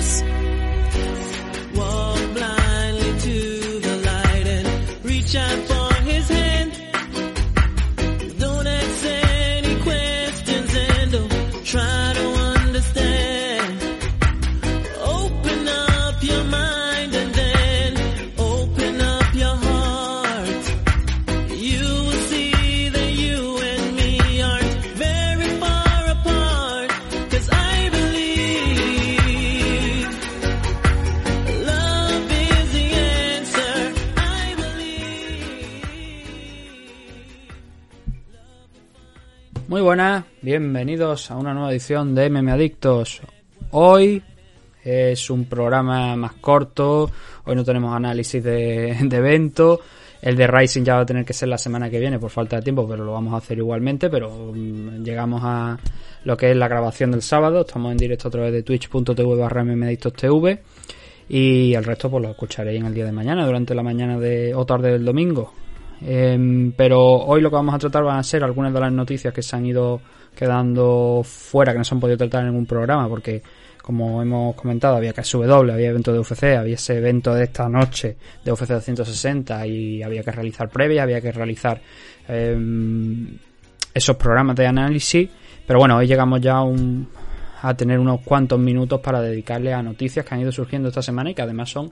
adiós. Buenas, bienvenidos a una nueva edición de MM Adictos. Hoy es un programa más corto, hoy no tenemos análisis de, evento. El de Rising ya va a tener que ser la semana que viene por falta de tiempo, pero lo vamos a hacer igualmente. Pero mm, llegamos a lo que es la grabación del sábado. Estamos en directo a través de twitch.tv barra y el resto pues lo escucharéis en el día de mañana, durante la mañana de, o tarde del domingo. Em, pero hoy lo que vamos a tratar van a ser algunas de las noticias que se han ido quedando fuera, que no se han podido tratar en ningún programa, porque como hemos comentado, había KSW, había evento de UFC, había ese evento de esta noche de UFC 260 y había que realizar previas, había que realizar em, esos programas de análisis. Pero bueno, hoy llegamos ya a, un- a tener unos cuantos minutos para dedicarle a noticias que han ido surgiendo esta semana y que además son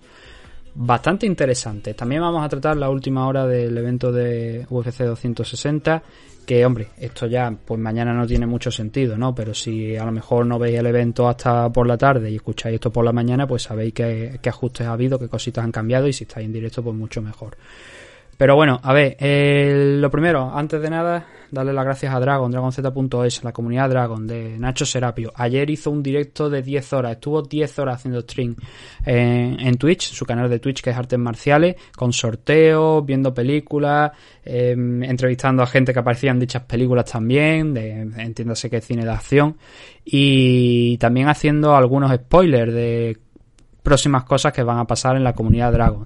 bastante interesantes. También vamos a tratar la última hora del evento de UFC 260, que hombre, esto ya pues mañana no tiene mucho sentido, ¿no? Pero si a lo mejor no veis el evento hasta por la tarde y escucháis esto por la mañana, pues sabéis qué, qué ajustes ha habido, qué cositas han cambiado y si estáis en directo pues mucho mejor. Pero bueno, a ver, eh, lo primero, antes de nada, darle las gracias a Dragon, dragonz.es, la comunidad Dragon de Nacho Serapio. Ayer hizo un directo de 10 horas, estuvo 10 horas haciendo stream en, en Twitch, su canal de Twitch que es Artes Marciales, con sorteos, viendo películas, eh, entrevistando a gente que aparecía en dichas películas también, de, entiéndase que es cine de acción, y también haciendo algunos spoilers de próximas cosas que van a pasar en la comunidad Dragon.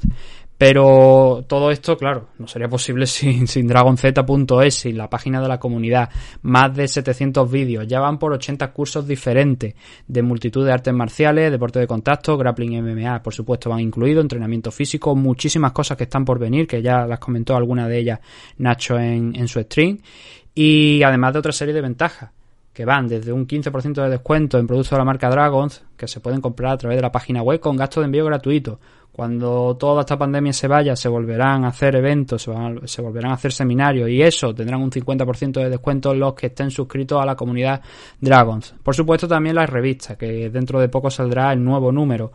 Pero todo esto, claro, no sería posible sin, sin dragonz.es, sin la página de la comunidad. Más de 700 vídeos, ya van por 80 cursos diferentes de multitud de artes marciales, deporte de contacto, grappling MMA, por supuesto, van incluidos, entrenamiento físico, muchísimas cosas que están por venir, que ya las comentó alguna de ellas Nacho en, en su stream. Y además de otra serie de ventajas que van desde un 15% de descuento en productos de la marca Dragons, que se pueden comprar a través de la página web con gasto de envío gratuito. Cuando toda esta pandemia se vaya, se volverán a hacer eventos, se, volverán a hacer seminarios y eso tendrán un 50% de descuento los que estén suscritos a la comunidad Dragons. Por supuesto también las revistas, que dentro de poco saldrá el nuevo número.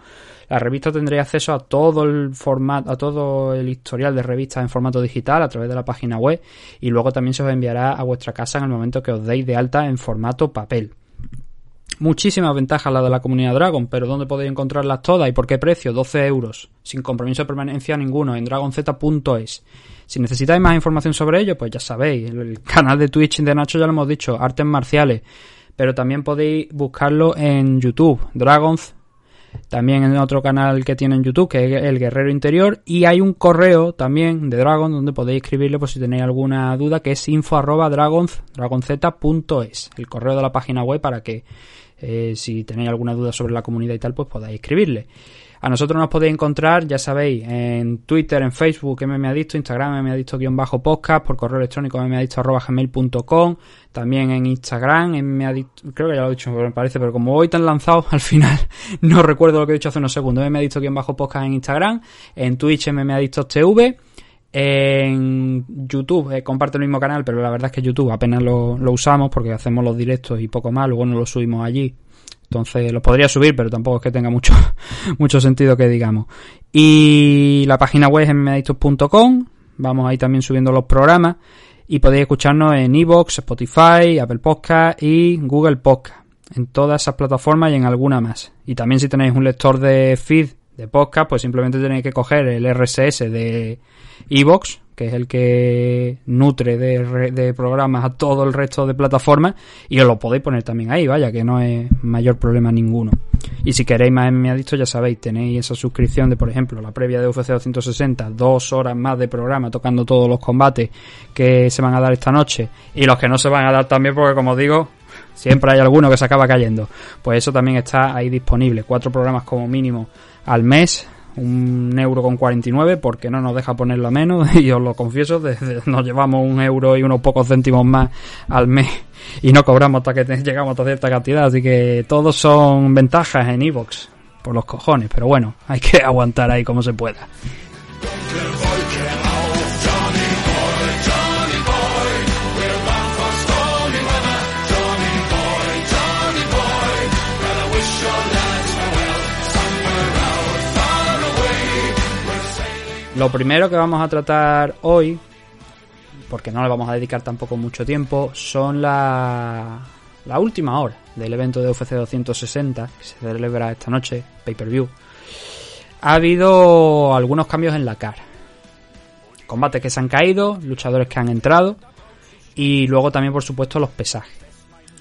La revista tendría acceso a todo el formato, a todo el historial de revistas en formato digital a través de la página web y luego también se os enviará a vuestra casa en el momento que os deis de alta en formato papel. Muchísimas ventajas las de la comunidad Dragon, pero ¿dónde podéis encontrarlas todas y por qué precio? 12 euros, sin compromiso de permanencia ninguno, en dragonz.es. Si necesitáis más información sobre ello, pues ya sabéis, el, canal de Twitch de Nacho ya lo hemos dicho, artes marciales, pero también podéis buscarlo en YouTube, Dragons también en otro canal que tiene en YouTube, que es El Guerrero Interior, y hay un correo también de Dragon donde podéis escribirle por si tenéis alguna duda, que es info arroba dragonz- dragonz.es, el correo de la página web para que eh, si tenéis alguna duda sobre la comunidad y tal, pues podáis escribirle. A nosotros nos podéis encontrar, ya sabéis, en Twitter, en Facebook, mmadicto, Instagram, mmadicto-podcast, por correo electrónico mmadicto.gmail.com, también en Instagram, mmadicto, creo que ya lo he dicho, me parece, pero como hoy tan lanzado, al final no recuerdo lo que he dicho hace unos segundos, mmadicto-podcast en Instagram, en Twitch, mmadictostv, en YouTube eh, comparto el mismo canal, pero la verdad es que YouTube apenas lo, usamos porque hacemos los directos y poco más, luego no lo subimos allí. Entonces los podría subir, pero tampoco es que tenga mucho, mucho sentido que digamos. Y la página web es mmadictos.com, vamos ahí también subiendo los programas y podéis escucharnos en Evox, Spotify, Apple Podcast y Google Podcast. En todas esas plataformas y en alguna más. Y también si tenéis un lector de feed de podcast, pues simplemente tenéis que coger el RSS de Evox, que es el que nutre de, de programas a todo el resto de plataformas, y os lo podéis poner también ahí, vaya, que no es mayor problema ninguno. Y si queréis más en mi adicto, ya sabéis, tenéis esa suscripción de, por ejemplo, la previa de UFC 260, dos horas más de programa tocando todos los combates que se van a dar esta noche, y los que no se van a dar también, porque como digo, Siempre hay alguno que se acaba cayendo. Pues eso también está ahí disponible. Cuatro programas como mínimo al mes. Un euro con 49 porque no nos deja ponerlo a menos y os lo confieso, nos llevamos un euro y unos pocos céntimos más al mes y no cobramos hasta que llegamos a cierta cantidad, así que todos son ventajas en Evox, por los cojones, pero bueno, hay que aguantar ahí como se pueda. Lo primero que vamos a tratar hoy, porque no le vamos a dedicar tampoco mucho tiempo, son la, última hora del evento de UFC 260, que se celebra esta noche, pay-per-view. Ha habido algunos cambios en la cara. Combates que se han caído, luchadores que han entrado, y luego también, por supuesto, los pesajes.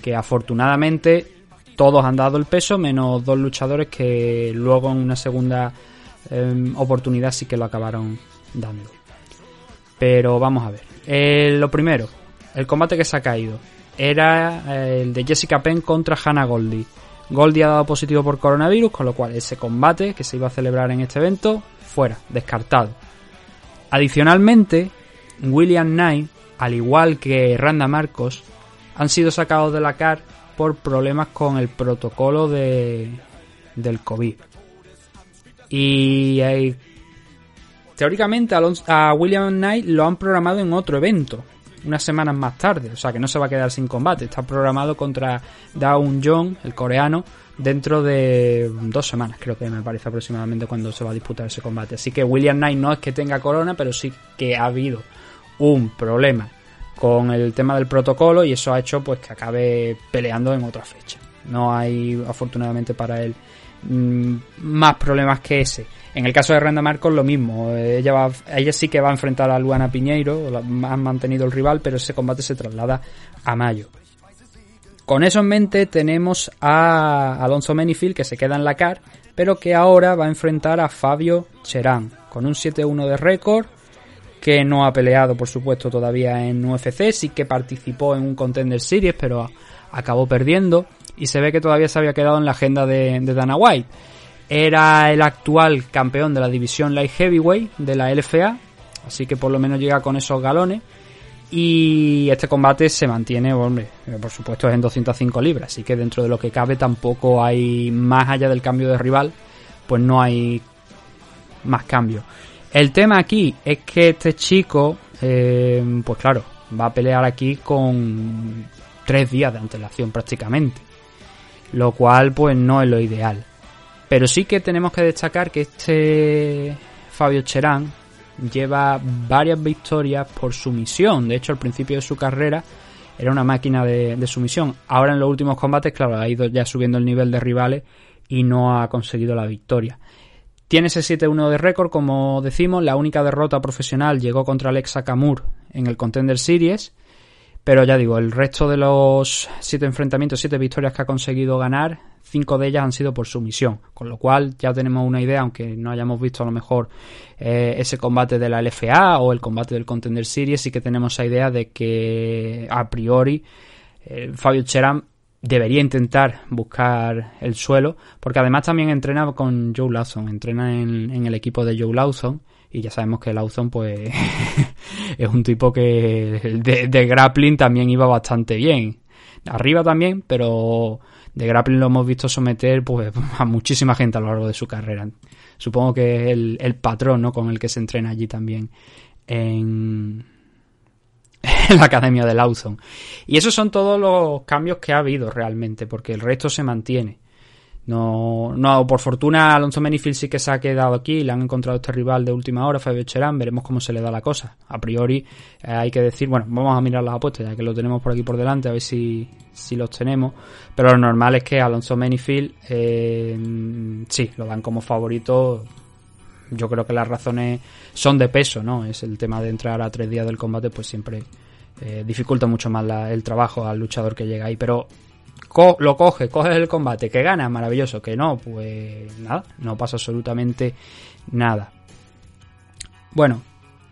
Que afortunadamente todos han dado el peso, menos dos luchadores que luego en una segunda Em, oportunidad sí que lo acabaron dando. Pero vamos a ver. Eh, lo primero, el combate que se ha caído era eh, el de Jessica Penn contra Hannah Goldie. Goldie ha dado positivo por coronavirus, con lo cual ese combate que se iba a celebrar en este evento, fuera, descartado. Adicionalmente, William Knight, al igual que Randa Marcos, han sido sacados de la CAR por problemas con el protocolo de, del COVID. Y teóricamente a, William Knight lo han programado en otro evento, unas semanas más tarde, o sea que no se va a quedar sin combate. Está programado contra Dawn Jong, el coreano, dentro de dos semanas, creo que me parece aproximadamente cuando se va a disputar ese combate. Así que William Knight no es que tenga corona, pero sí que ha habido un problema con el tema del protocolo y eso ha hecho pues que acabe peleando en otra fecha. No hay afortunadamente para él Mm, más problemas que ese. En el caso de Randa Marcos lo mismo, ella, va, ella sí que va a enfrentar a Luana Piñeiro, han mantenido el rival, pero ese combate se traslada a mayo. Con eso en mente tenemos a Alonso Menifield que se queda en la CAR, pero que ahora va a enfrentar a Fabio Cherán, con un 7-1 de récord, que no ha peleado por supuesto todavía en UFC, sí que participó en un Contender Series, pero acabó perdiendo y se ve que todavía se había quedado en la agenda de, Dana White. Era el actual campeón de la división Light Heavyweight de la LFA, así que por lo menos llega con esos galones. Y este combate se mantiene, hombre, eh, por supuesto es en 205 libras, así que dentro de lo que cabe tampoco hay, más allá del cambio de rival, pues no hay más cambio. El tema aquí es que este chico, eh, pues claro, va a pelear aquí con tres días de antelación prácticamente lo cual pues no es lo ideal. Pero sí que tenemos que destacar que este Fabio Cherán lleva varias victorias por sumisión. De hecho, al principio de su carrera era una máquina de, sumisión. Ahora en los últimos combates, claro, ha ido ya subiendo el nivel de rivales y no ha conseguido la victoria. Tiene ese 7-1 de récord, como decimos, la única derrota profesional llegó contra Alexa Kamur en el Contender Series pero ya digo, el resto de los siete enfrentamientos, siete victorias que ha conseguido ganar, cinco de ellas han sido por sumisión. Con lo cual ya tenemos una idea, aunque no hayamos visto a lo mejor eh, ese combate de la LFA o el combate del Contender Series, sí que tenemos esa idea de que a priori eh, Fabio Cheran debería intentar buscar el suelo, porque además también entrena con Joe Lawson, entrena en, en el equipo de Joe Lawson y ya sabemos que Lawson pues es un tipo que de, grappling también iba bastante bien. Arriba también, pero de grappling lo hemos visto someter pues a muchísima gente a lo largo de su carrera. Supongo que es el, el patrón ¿no? con el que se entrena allí también en, en la academia de Lawson. Y esos son todos los cambios que ha habido realmente, porque el resto se mantiene. No, no, por fortuna Alonso Menifield sí que se ha quedado aquí, le han encontrado este rival de última hora, Fabio Cherán, veremos cómo se le da la cosa. A priori eh, hay que decir, bueno, vamos a mirar las apuestas, ya que lo tenemos por aquí por delante, a ver si, si los tenemos. Pero lo normal es que Alonso Menifield, eh, sí, lo dan como favorito. Yo creo que las razones son de peso, ¿no? Es el tema de entrar a tres días del combate, pues siempre eh, dificulta mucho más el trabajo al luchador que llega ahí. Pero lo coge, coge el combate, que gana, maravilloso, que no, pues nada, no pasa absolutamente nada. Bueno,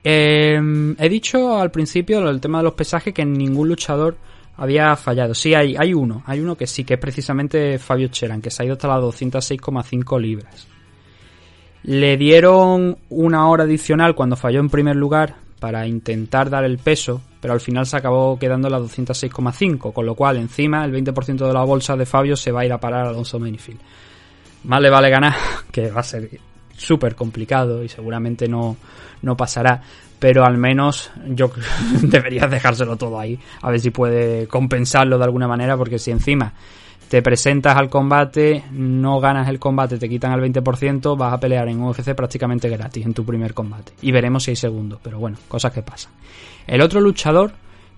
em, he dicho al principio el tema de los pesajes que ningún luchador había fallado. Sí, hay, hay uno. Hay uno que sí, que es precisamente Fabio Cheran, que se ha ido hasta las 206,5 libras. Le dieron una hora adicional cuando falló en primer lugar para intentar dar el peso, pero al final se acabó quedando en las 206,5, con lo cual encima el 20% de la bolsa de Fabio se va a ir a parar a Alonso Menifield. Más le vale ganar, que va a ser súper complicado y seguramente no, no pasará, pero al menos yo deberías dejárselo todo ahí, a ver si puede compensarlo de alguna manera, porque si encima te presentas al combate, no ganas el combate, te quitan el 20%, vas a pelear en UFC prácticamente gratis en tu primer combate. Y veremos si hay segundo, pero bueno, cosas que pasan. El otro luchador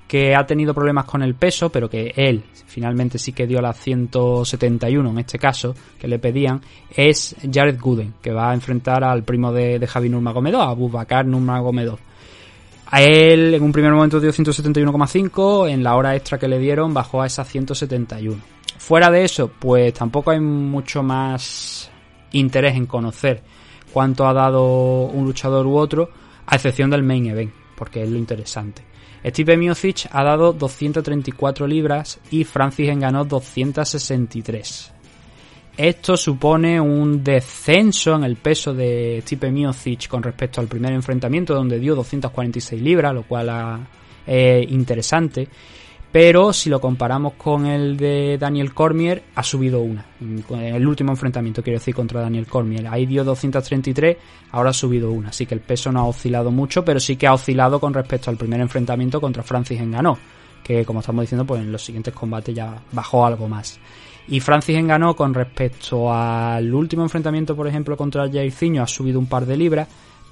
que ha tenido problemas con el peso, pero que él finalmente sí que dio la 171 en este caso, que le pedían, es Jared Gooden, que va a enfrentar al primo de, de Javi Nurmagomedov, a Bubakar Nurmagomedov. A él en un primer momento dio 171,5, en la hora extra que le dieron bajó a esa 171. Fuera de eso, pues tampoco hay mucho más interés en conocer cuánto ha dado un luchador u otro, a excepción del main event, porque es lo interesante. Steve Miocic ha dado 234 libras y Francis ganó 263. Esto supone un descenso en el peso de Stipe Miocic con respecto al primer enfrentamiento donde dio 246 libras, lo cual es interesante. Pero si lo comparamos con el de Daniel Cormier, ha subido una. El último enfrentamiento, quiero decir, contra Daniel Cormier. Ahí dio 233, ahora ha subido una. Así que el peso no ha oscilado mucho, pero sí que ha oscilado con respecto al primer enfrentamiento contra Francis Enganó. Que como estamos diciendo, pues en los siguientes combates ya bajó algo más. Y Francis ganó con respecto al último enfrentamiento, por ejemplo, contra Jairzinho, ha subido un par de libras,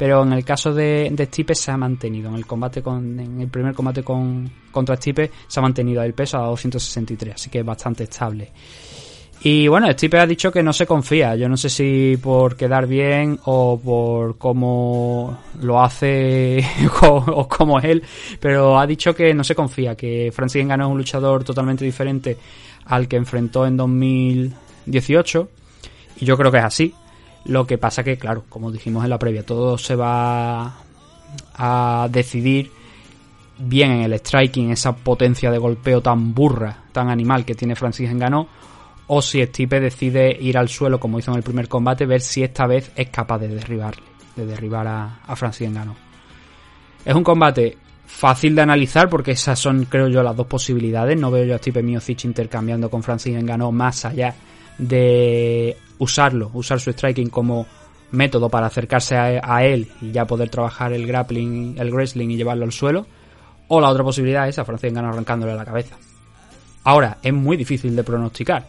pero en el caso de, Stipe se ha mantenido. En el combate con, en el primer combate con, contra Stipe se ha mantenido el peso a 263, así que es bastante estable. Y bueno, Stipe ha dicho que no se confía. Yo no sé si por quedar bien o por cómo lo hace o cómo es él, pero ha dicho que no se confía, que Francis Ngannou es un luchador totalmente diferente al que enfrentó en 2018 y yo creo que es así. Lo que pasa que, claro, como dijimos en la previa, todo se va a decidir bien en el striking, esa potencia de golpeo tan burra, tan animal que tiene Francis Ngannou, o si Stipe decide ir al suelo como hizo en el primer combate, ver si esta vez es capaz de derribarle, de derribar a, a Francis Ngannou. Es un combate fácil de analizar porque esas son, creo yo, las dos posibilidades. No veo yo a Stipe Miocic intercambiando con Francis Ngannou más allá de usarlo, usar su striking como método para acercarse a, él y ya poder trabajar el grappling, el wrestling y llevarlo al suelo. O la otra posibilidad es a Francis Ngannou arrancándole la cabeza. Ahora, es muy difícil de pronosticar.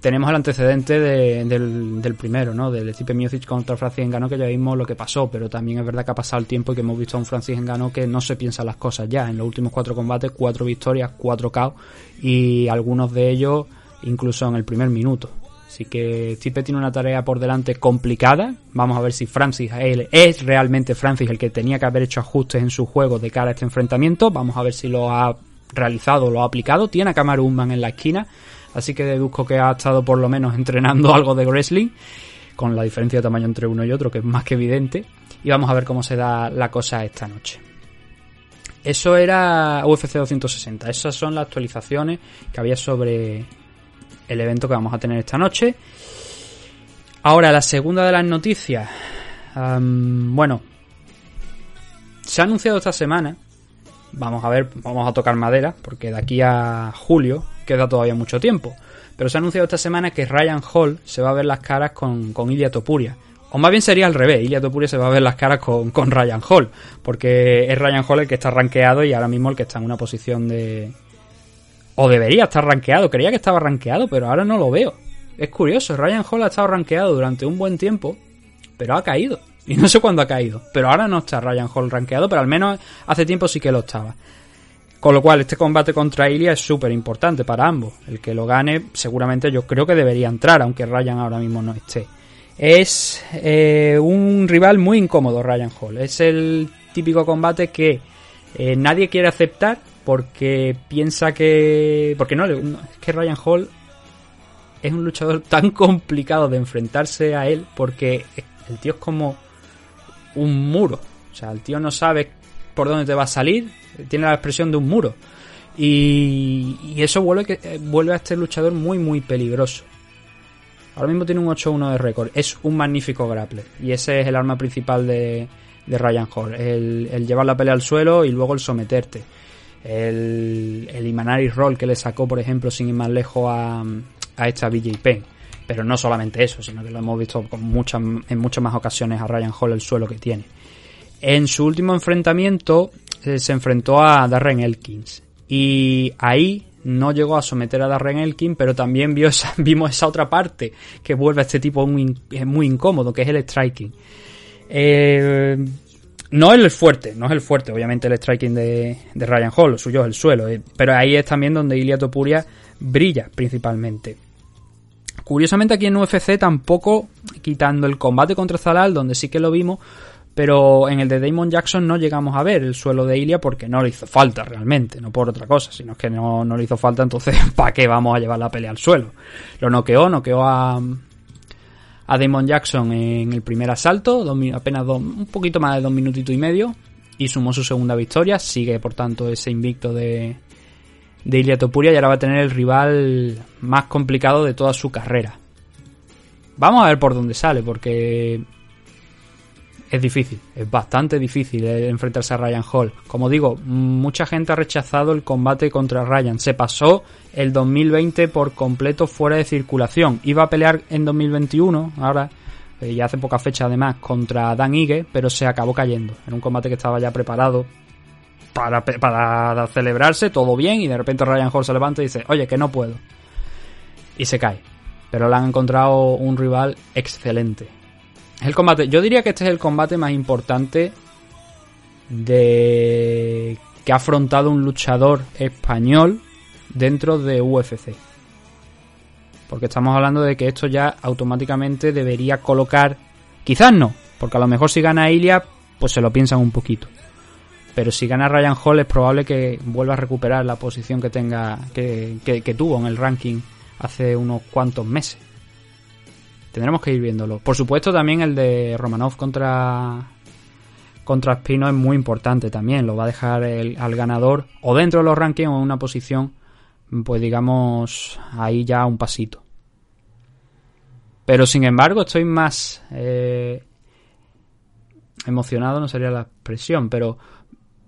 Tenemos el antecedente del, primero, ¿no? Del Stipe Miocic contra Francis Ngannou que ya vimos lo que pasó, pero también es verdad que ha pasado el tiempo y que hemos visto a un Francis Ngannou que no se piensa las cosas ya. En los últimos cuatro combates, cuatro victorias, cuatro KO y algunos de ellos incluso en el primer minuto. Así que Stipe tiene una tarea por delante complicada. Vamos a ver si Francis él es realmente Francis el que tenía que haber hecho ajustes en su juego de cara a este enfrentamiento. Vamos a ver si lo ha realizado, lo ha aplicado. Tiene a Kamaru Usman en la esquina, así que deduzco que ha estado por lo menos entrenando algo de wrestling, con la diferencia de tamaño entre uno y otro que es más que evidente. Y vamos a ver cómo se da la cosa esta noche. Eso era UFC 260. Esas son las actualizaciones que había sobre el evento que vamos a tener esta noche. Ahora, la segunda de las noticias. bueno, se ha anunciado esta semana. Vamos a ver, vamos a tocar madera, porque de aquí a julio queda todavía mucho tiempo. Pero se ha anunciado esta semana que Ryan Hall se va a ver las caras con, con Topuria. O más bien sería al revés, Ilya Topuria se va a ver las caras con, con Ryan Hall, porque es Ryan Hall el que está rankeado y ahora mismo el que está en una posición de, o debería estar rankeado. Creía que estaba rankeado, pero ahora no lo veo. Es curioso, Ryan Hall ha estado rankeado durante un buen tiempo, pero ha caído. Y no sé cuándo ha caído. Pero ahora no está Ryan Hall rankeado, pero al menos hace tiempo sí que lo estaba. Con lo cual, este combate contra Ilya es súper importante para ambos. El que lo gane, seguramente yo creo que debería entrar, aunque Ryan ahora mismo no esté. Es eh, un rival muy incómodo, Ryan Hall. Es el típico combate que eh, nadie quiere aceptar porque piensa que... Porque no, es que Ryan Hall es un luchador tan complicado de enfrentarse a él porque el tío es como un muro. O sea, el tío no sabe por dónde te va a salir, tiene la expresión de un muro. Y, y eso vuelve, que, eh, vuelve a este luchador muy, muy peligroso. Ahora mismo tiene un 8-1 de récord. Es un magnífico grappler. Y ese es el arma principal de, de Ryan Hall. El, el, llevar la pelea al suelo y luego el someterte. El, el Imanari Roll que le sacó, por ejemplo, sin ir más lejos a, a esta BJ. Pero no solamente eso, sino que lo hemos visto con muchas, en muchas más ocasiones a Ryan Hall el suelo que tiene. En su último enfrentamiento eh, se enfrentó a Darren Elkins. Y ahí no llegó a someter a Darren Elkins, pero también vio vimos esa otra parte que vuelve a este tipo muy, muy incómodo, que es el striking. Eh, no es el fuerte, no es el fuerte, obviamente el striking de, de Ryan Hall, lo suyo es el suelo, eh, pero ahí es también donde Ilia Topuria brilla principalmente. Curiosamente aquí en UFC tampoco, quitando el combate contra Zalal, donde sí que lo vimos, pero en el de Damon Jackson no llegamos a ver el suelo de Ilia porque no le hizo falta realmente, no por otra cosa, sino que no, no le hizo falta, entonces ¿para qué vamos a llevar la pelea al suelo? Lo noqueó, noqueó a, a Damon Jackson en el primer asalto, apenas un poquito más de dos minutitos y medio, y sumó su segunda victoria, sigue por tanto ese invicto de, de Ilia Topuria y ahora va a tener el rival más complicado de toda su carrera. Vamos a ver por dónde sale, porque es difícil, es bastante difícil enfrentarse a Ryan Hall. Como digo, mucha gente ha rechazado el combate contra Ryan. Se pasó el 2020 por completo fuera de circulación. Iba a pelear en 2021, ahora, eh, ya hace poca fecha además, contra Dan Ige, pero se acabó cayendo. En un combate que estaba ya preparado para, para celebrarse, todo bien, y de repente Ryan Hall se levanta y dice, oye, que no puedo. Y se cae. Pero le han encontrado un rival excelente el combate. Yo diría que este es el combate más importante de que ha afrontado un luchador español dentro de UFC. Porque estamos hablando de que esto ya automáticamente debería colocar. Quizás no, porque a lo mejor si gana Ilia, pues se lo piensan un poquito. Pero si gana Ryan Hall es probable que vuelva a recuperar la posición que tenga. que, que, que tuvo en el ranking hace unos cuantos meses. Tendremos que ir viéndolo. Por supuesto, también el de Romanov contra contra Espino es muy importante también. Lo va a dejar al ganador o dentro de los rankings o en una posición, pues digamos, ahí ya un pasito. Pero sin embargo, estoy más eh, emocionado, no sería la expresión, pero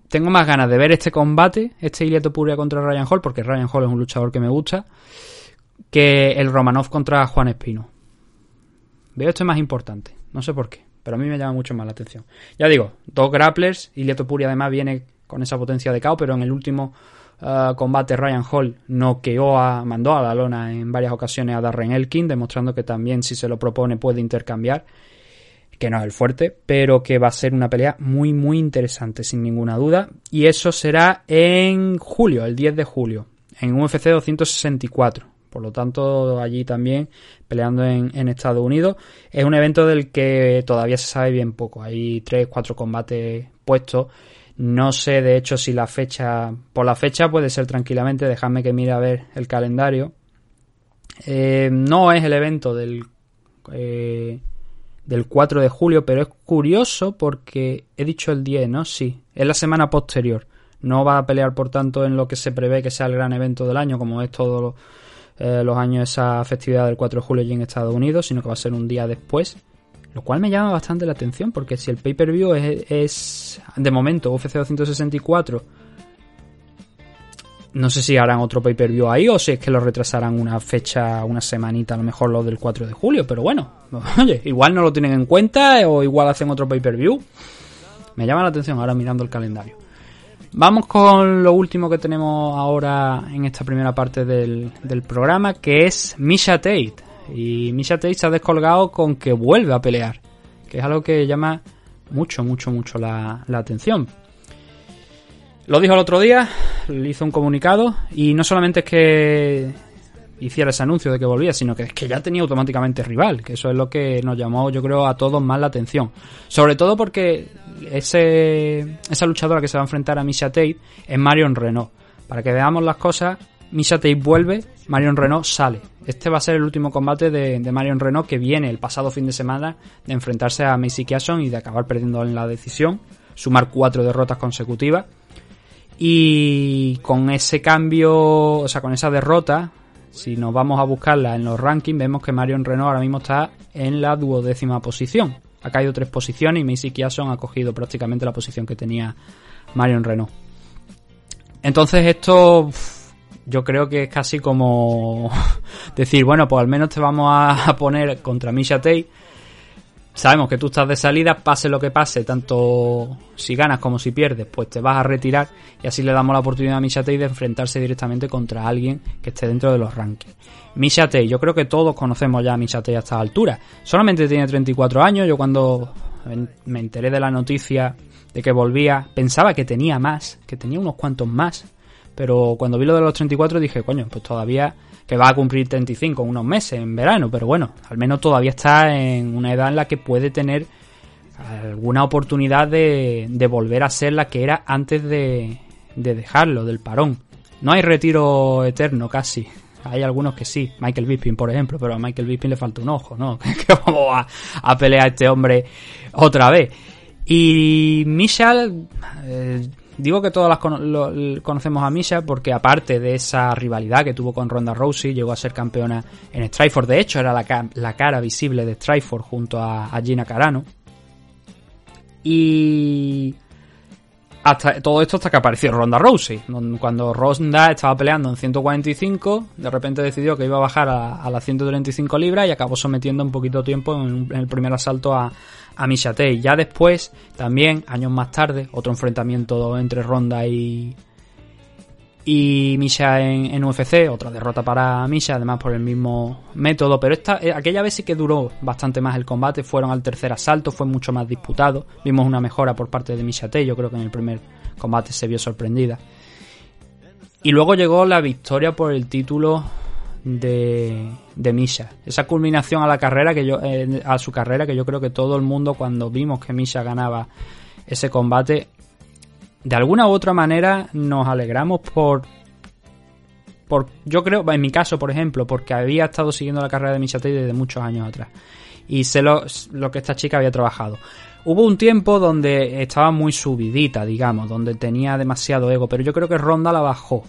tengo más ganas de ver este combate, este Ilia Topuria contra Ryan Hall, porque Ryan Hall es un luchador que me gusta, que el Romanov contra Juan Espino. Veo esto más importante, no sé por qué, pero a mí me llama mucho más la atención. Ya digo, dos grapplers, y Topuria además viene con esa potencia de KO, pero en el último uh, combate Ryan Hall noqueó a, mandó a la lona en varias ocasiones a Darren Elkin, demostrando que también si se lo propone puede intercambiar, que no es el fuerte, pero que va a ser una pelea muy muy interesante sin ninguna duda, y eso será en julio, el 10 de julio, en UFC 264 por lo tanto allí también peleando en, Estados Unidos. Es un evento del que todavía se sabe bien poco, hay 3, 4 combates puestos. No sé de hecho si la fecha, por la fecha puede ser tranquilamente, dejadme que mire a ver el calendario. Eh, no es el evento del, eh, del 4 de julio, pero es curioso porque he dicho el 10, ¿no? Sí, es la semana posterior. No va a pelear, por tanto, en lo que se prevé que sea el gran evento del año, como es todo lo, eh, los años esa festividad del 4 de julio allí en Estados Unidos, sino que va a ser un día después. Lo cual me llama bastante la atención, porque si el pay-per-view es, de momento, UFC 264, no sé si harán otro pay-per-view ahí o si es que lo retrasarán una fecha, una semanita, a lo mejor lo del 4 de julio, pero bueno, oye, igual no lo tienen en cuenta o igual hacen otro pay-per-view. Me llama la atención ahora mirando el calendario. Vamos con lo último que tenemos ahora en esta primera parte del, del programa, que es Misha Tate. Y Misha Tate se ha descolgado con que vuelve a pelear, que es algo que llama mucho, mucho, mucho la, la atención. Lo dijo el otro día, le hizo un comunicado y no solamente es que hiciera ese anuncio de que volvía, sino que es que ya tenía automáticamente rival, que eso es lo que nos llamó yo creo a todos más la atención. Sobre todo porque ese, esa luchadora que se va a enfrentar a Misha Tate es Marion Renault. Para que veamos las cosas, Misha Tate vuelve, Marion Renault sale. Este va a ser el último combate de, Marion Renault que viene el pasado fin de semana de enfrentarse a Macy Kiason y de acabar perdiendo en la decisión, sumar cuatro derrotas consecutivas Y con ese cambio, o sea, con esa derrota, si nos vamos a buscarla en los rankings, vemos que Marion Renault ahora mismo está en la duodécima posición. Ha caído tres posiciones y Macy Kiason ha cogido prácticamente la posición que tenía Marion Renault. Entonces esto yo creo que es casi como decir, bueno, pues al menos te vamos a poner contra Misha Tate Sabemos que tú estás de salida, pase lo que pase, tanto si ganas como si pierdes, pues te vas a retirar y así le damos la oportunidad a Misha de enfrentarse directamente contra alguien que esté dentro de los rankings. Misha yo creo que todos conocemos ya a Misha a esta altura. Solamente tiene 34 años, yo cuando me enteré de la noticia de que volvía, pensaba que tenía más, que tenía unos cuantos más, pero cuando vi lo de los 34 dije, coño, pues todavía que va a cumplir 35 en unos meses, en verano, pero bueno, al menos todavía está en una edad en la que puede tener alguna oportunidad de, volver a ser la que era antes de, dejarlo, del parón. No hay retiro eterno casi. Hay algunos que sí, Michael Bisping, por ejemplo, pero a Michael Bisping le falta un ojo, ¿no? que vamos a, a, pelear a este hombre otra vez. Y Michal, eh, Digo que todas las conocemos a Misha porque aparte de esa rivalidad que tuvo con Ronda Rousey, llegó a ser campeona en Strikeforce. De hecho, era la, cara visible de Strikeforce junto a, Gina Carano. Y todo esto hasta que apareció Ronda Rousey. Cuando Ronda estaba peleando en 145, de repente decidió que iba a bajar a, las 135 libras y acabó sometiendo un poquito de tiempo en el primer asalto a, a Misha. Ya después, también, años más tarde, otro enfrentamiento entre Ronda y, y Misha en, UFC, otra derrota para Misha, además por el mismo método, pero esta, eh, aquella vez sí que duró bastante más el combate, fueron al tercer asalto, fue mucho más disputado, vimos una mejora por parte de Misha Tate, yo creo que en el primer combate se vio sorprendida. Y luego llegó la victoria por el título de, de Misha. Esa culminación a la carrera que yo, eh, a su carrera que yo creo que todo el mundo cuando vimos que Misha ganaba ese combate, de alguna u otra manera nos alegramos por, por, yo creo, en mi caso por ejemplo, porque había estado siguiendo la carrera de Misha Tate desde muchos años atrás y sé lo, lo que esta chica había trabajado. Hubo un tiempo donde estaba muy subidita, digamos, donde tenía demasiado ego, pero yo creo que Ronda la bajó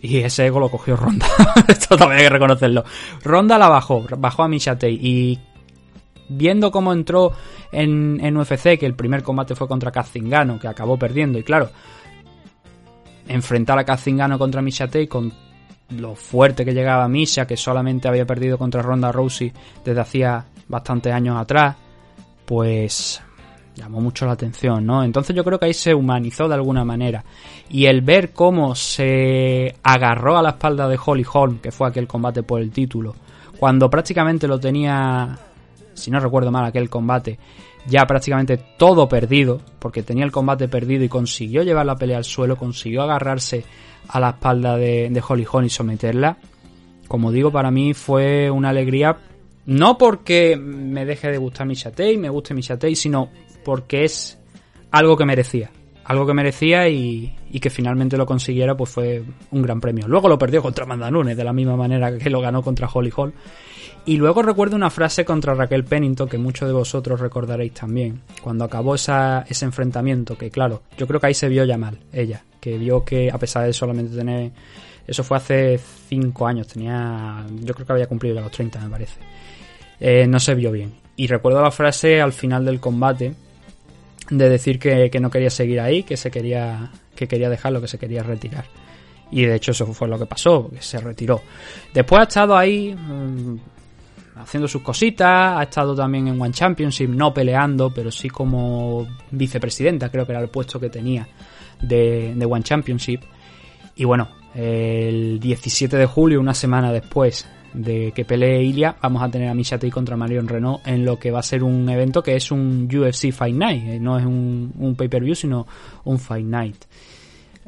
y ese ego lo cogió Ronda. Esto también hay que reconocerlo. Ronda la bajó, bajó a Misha Y viendo cómo entró en, en UFC, que el primer combate fue contra Kazingano, que acabó perdiendo. Y claro, enfrentar a Kazingano contra Misha con lo fuerte que llegaba Misha, que solamente había perdido contra Ronda Rousey desde hacía bastantes años atrás, pues llamó mucho la atención, ¿no? Entonces yo creo que ahí se humanizó de alguna manera. Y el ver cómo se agarró a la espalda de Holly Holm, que fue aquel combate por el título, cuando prácticamente lo tenía, si no recuerdo mal, aquel combate, ya prácticamente todo perdido, porque tenía el combate perdido y consiguió llevar la pelea al suelo, consiguió agarrarse a la espalda de, de Holly Holm y someterla. Como digo, para mí fue una alegría no porque me deje de gustar Misha y me guste Misha sino porque es algo que merecía. Algo que merecía y, que finalmente lo consiguiera, pues fue un gran premio. Luego lo perdió contra Amanda Nunes, de la misma manera que lo ganó contra Holly Hall. Y luego recuerdo una frase contra Raquel Pennington que muchos de vosotros recordaréis también. Cuando acabó esa, ese enfrentamiento, que claro, yo creo que ahí se vio ya mal, ella. Que vio que a pesar de solamente tener... Eso fue hace 5 años, tenía... Yo creo que había cumplido ya los 30, me parece. Eh, no se vio bien. Y recuerdo la frase al final del combate, de decir que, no quería seguir ahí, que se quería, que quería dejarlo, que se quería retirar. Y de hecho eso fue lo que pasó, que se retiró. Después ha estado ahí mm, haciendo sus cositas, ha estado también en One Championship, no peleando, pero sí como vicepresidenta, creo que era el puesto que tenía de, de One Championship. Y bueno, el 17 de julio, una semana después de que pelee Ilya, vamos a tener a Misha contra Marion Renault en lo que va a ser un evento que es un UFC Fight Night, eh, no es un, pay-per-view, sino un Fight Night.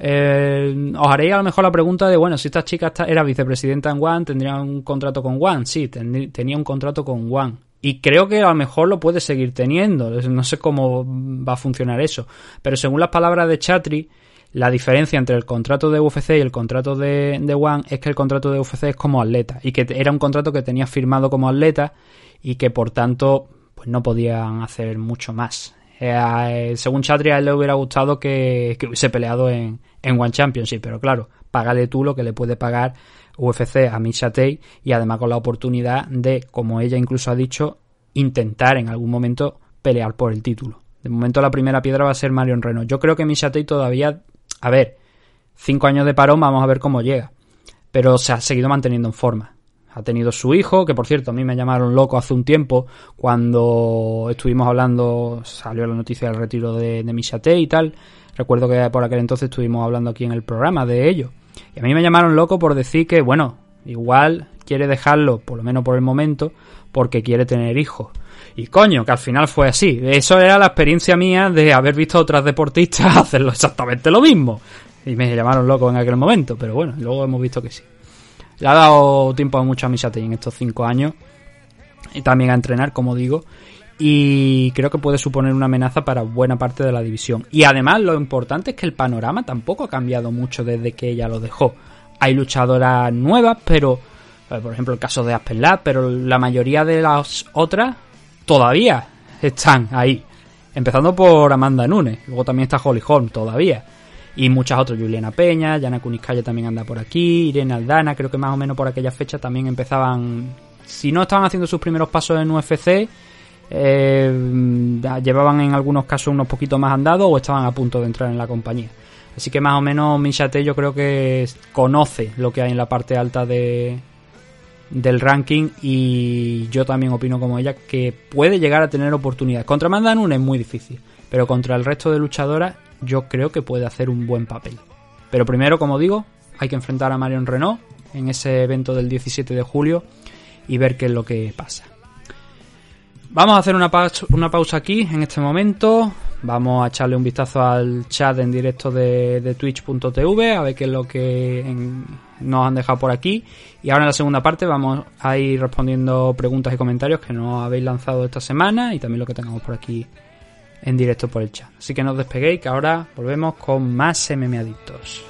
Eh, os haréis a lo mejor la pregunta de, bueno, si esta chica era vicepresidenta en One, ¿tendría un contrato con One? Sí, tenía un contrato con One. Y creo que a lo mejor lo puede seguir teniendo. No sé cómo va a funcionar eso. Pero según las palabras de Chatri, la diferencia entre el contrato de UFC y el contrato de, de One es que el contrato de UFC es como atleta y que era un contrato que tenía firmado como atleta y que por tanto pues no podían hacer mucho más. Eh, según Chatri, a él le hubiera gustado que, que hubiese peleado en, en One Championship, pero claro, págale tú lo que le puede pagar UFC a Misha Tate y además con la oportunidad de, como ella incluso ha dicho, intentar en algún momento pelear por el título. De momento la primera piedra va a ser Marion Renault. Yo creo que Misha Tate todavía, a ver, cinco años de parón, vamos a ver cómo llega. Pero se ha seguido manteniendo en forma. Ha tenido su hijo, que por cierto a mí me llamaron loco hace un tiempo cuando estuvimos hablando, salió la noticia del retiro de, de Misha Tate y tal. Recuerdo que por aquel entonces estuvimos hablando aquí en el programa de ello. Y a mí me llamaron loco por decir que, bueno, igual quiere dejarlo, por lo menos por el momento, porque quiere tener hijos. Y coño, que al final fue así. Eso era la experiencia mía de haber visto a otras deportistas hacerlo exactamente lo mismo. Y me llamaron loco en aquel momento, pero bueno, luego hemos visto que sí. Le ha dado tiempo a mucho a en estos cinco años. Y también a entrenar, como digo. Y creo que puede suponer una amenaza para buena parte de la división. Y además, lo importante es que el panorama tampoco ha cambiado mucho desde que ella lo dejó. Hay luchadoras nuevas, pero. Por ejemplo, el caso de Aspen Lab, pero la mayoría de las otras todavía están ahí. Empezando por Amanda Nunes. Luego también está Holly Holm todavía. Y muchas otras. Juliana Peña, Yana Kuniskaya también anda por aquí. Irene Aldana, creo que más o menos por aquella fecha también empezaban. Si no estaban haciendo sus primeros pasos en UFC, eh, llevaban en algunos casos unos poquitos más andados o estaban a punto de entrar en la compañía. Así que más o menos Michate yo creo que conoce lo que hay en la parte alta de, del ranking y yo también opino como ella que puede llegar a tener oportunidades. Contra Amanda es muy difícil, pero contra el resto de luchadoras yo creo que puede hacer un buen papel. Pero primero, como digo, hay que enfrentar a Marion Renault en ese evento del 17 de julio y ver qué es lo que pasa. Vamos a hacer una, pausa, una pausa aquí en este momento. Vamos a echarle un vistazo al chat en directo de, twitch.tv a ver qué es lo que nos han dejado por aquí. Y ahora en la segunda parte vamos a ir respondiendo preguntas y comentarios que nos habéis lanzado esta semana y también lo que tengamos por aquí en directo por el chat. Así que no os despeguéis que ahora volvemos con más MM Adictos.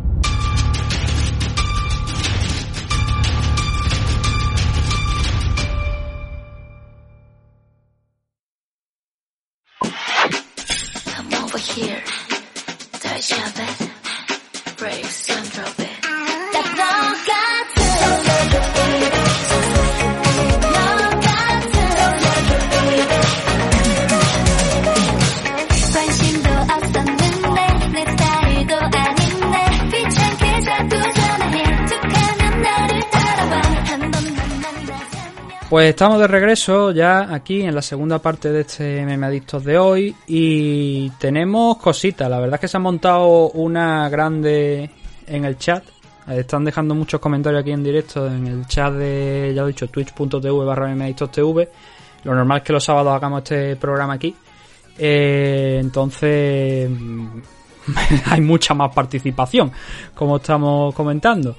Pues estamos de regreso ya aquí en la segunda parte de este Meme Adictos de hoy y tenemos cositas. La verdad es que se ha montado una grande en el chat Están dejando muchos comentarios aquí en directo en el chat de, ya lo he dicho, twitch.tv barra. Lo normal es que los sábados hagamos este programa aquí. Eh, entonces hay mucha más participación, como estamos comentando.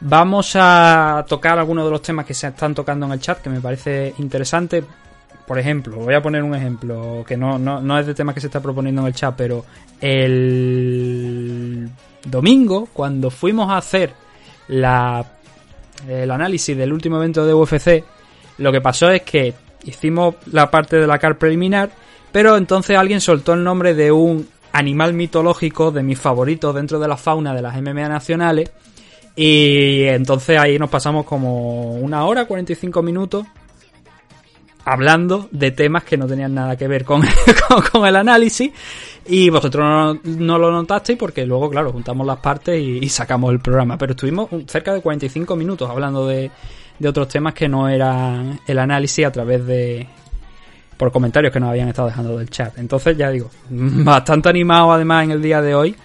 Vamos a tocar algunos de los temas que se están tocando en el chat, que me parece interesante. Por ejemplo, voy a poner un ejemplo que no, no, no es de tema que se está proponiendo en el chat, pero el domingo, cuando fuimos a hacer la, el análisis del último evento de UFC, lo que pasó es que hicimos la parte de la car preliminar, pero entonces alguien soltó el nombre de un animal mitológico de mis favoritos dentro de la fauna de las MMA nacionales. Y entonces ahí nos pasamos como una hora, 45 minutos hablando de temas que no tenían nada que ver con, con, el análisis y vosotros no, lo notasteis porque luego, claro, juntamos las partes y, sacamos el programa. Pero estuvimos cerca de 45 minutos hablando de, de otros temas que no eran el análisis a través de, por comentarios que nos habían estado dejando del chat. Entonces, ya digo, bastante animado además en el día de hoy.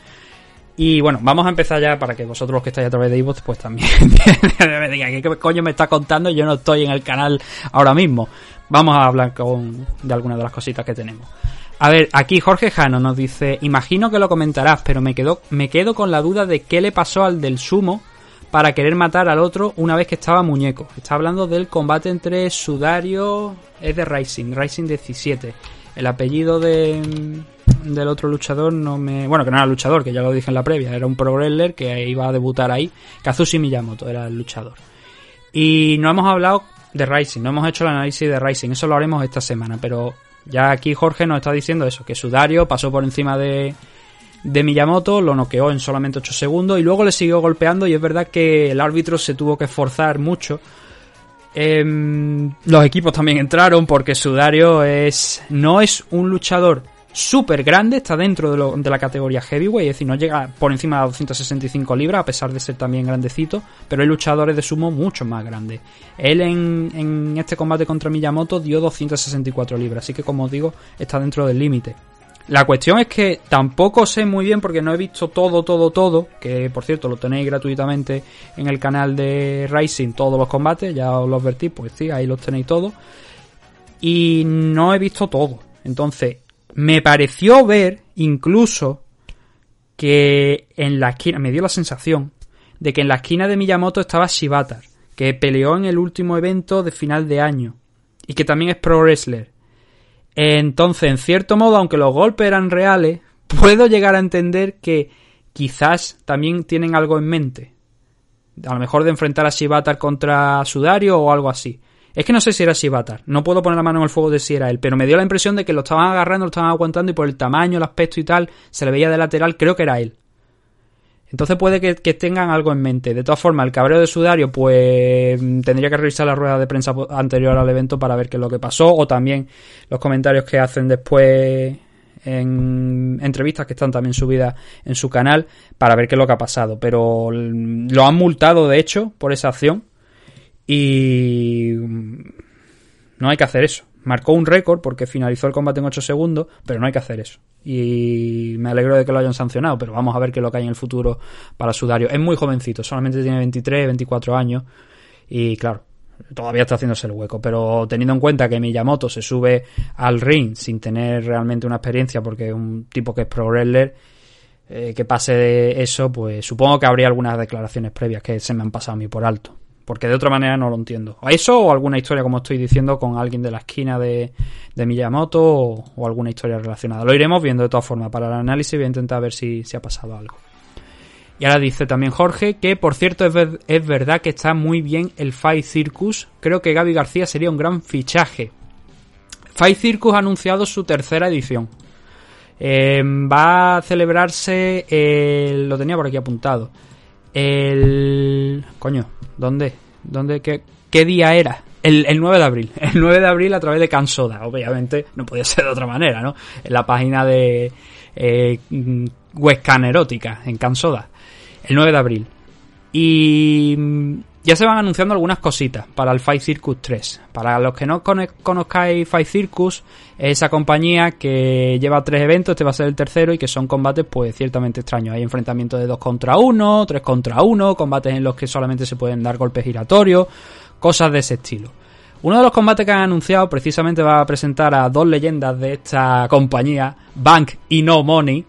Y bueno, vamos a empezar ya para que vosotros los que estáis a través de iVoox pues también me digan qué coño me está contando, yo no estoy en el canal ahora mismo. Vamos a hablar con, de algunas de las cositas que tenemos. A ver, aquí Jorge Jano nos dice, imagino que lo comentarás, pero me quedo, me quedo con la duda de qué le pasó al del sumo para querer matar al otro una vez que estaba muñeco. Está hablando del combate entre Sudario. Es de Rising, Rising 17. El apellido de, del otro luchador no me. Bueno, que no era luchador, que ya lo dije en la previa. Era un pro wrestler que iba a debutar ahí. Kazushi Miyamoto era el luchador. Y no hemos hablado de Rising, no hemos hecho el análisis de Rising. Eso lo haremos esta semana. Pero ya aquí Jorge nos está diciendo eso: que Sudario pasó por encima de de Miyamoto, lo noqueó en solamente 8 segundos y luego le siguió golpeando y es verdad que el árbitro se tuvo que esforzar mucho. Em, los equipos también entraron porque Sudario es no es un luchador súper grande, está dentro de, la categoría heavyweight, es decir, no llega por encima de 265 libras, a pesar de ser también grandecito, pero hay luchadores de sumo mucho más grandes. Él en, este combate contra Miyamoto dio 264 libras, así que como os digo, está dentro del límite. La cuestión es que tampoco sé muy bien porque no he visto todo, todo, todo, que por cierto lo tenéis gratuitamente en el canal de Rising, todos los combates, ya os los pues sí, ahí los tenéis todos. Y no he visto todo. Entonces, me pareció ver incluso que en la esquina, me dio la sensación de que en la esquina de Miyamoto estaba Shibata, que peleó en el último evento de final de año y que también es pro wrestler. Entonces, en cierto modo, aunque los golpes eran reales, puedo llegar a entender que quizás también tienen algo en mente. A lo mejor de enfrentar a Shibatar contra Sudario o algo así. Es que no sé si era Shibatar. No puedo poner la mano en el fuego de si era él. Pero me dio la impresión de que lo estaban agarrando, lo estaban aguantando y por el tamaño, el aspecto y tal, se le veía de lateral. Creo que era él. Entonces puede que, tengan algo en mente. De todas formas, el cabreo de Sudario, pues tendría que revisar la rueda de prensa anterior al evento para ver qué es lo que pasó. O también los comentarios que hacen después en entrevistas que están también subidas en su canal para ver qué es lo que ha pasado. Pero lo han multado, de hecho, por esa acción. Y no hay que hacer eso. Marcó un récord porque finalizó el combate en 8 segundos, pero no hay que hacer eso y me alegro de que lo hayan sancionado, pero vamos a ver qué lo que hay en el futuro para Sudario. Es muy jovencito, solamente tiene 23, 24 años y claro, todavía está haciéndose el hueco, pero teniendo en cuenta que Miyamoto se sube al ring sin tener realmente una experiencia porque es un tipo que es pro wrestler, eh, que pase de eso, pues supongo que habría algunas declaraciones previas que se me han pasado a mí por alto porque de otra manera no lo entiendo. Eso o alguna historia, como estoy diciendo, con alguien de la esquina de, de Miyamoto o, alguna historia relacionada. Lo iremos viendo de todas formas. Para el análisis voy a intentar ver si, si ha pasado algo. Y ahora dice también Jorge que, por cierto, es, es verdad que está muy bien el Fight Circus. Creo que Gaby García sería un gran fichaje. Fight Circus ha anunciado su tercera edición. Eh, va a celebrarse, el, lo tenía por aquí apuntado, el... Coño, ¿dónde? ¿Dónde? ¿Qué, qué día era? El, 9 de abril. El 9 de abril a través de Cansoda. Obviamente no podía ser de otra manera, ¿no? En la página de eh, Erótica, en Cansoda. El 9 de abril. Y mm, ya se van anunciando algunas cositas para el Fight Circus 3. Para los que no cono- conozcáis Fight Circus, es esa compañía que lleva tres eventos, este va a ser el tercero, y que son combates pues ciertamente extraños. Hay enfrentamientos de 2 contra 1, 3 contra 1, combates en los que solamente se pueden dar golpes giratorios, cosas de ese estilo. Uno de los combates que han anunciado precisamente va a presentar a dos leyendas de esta compañía, Bank y No Money,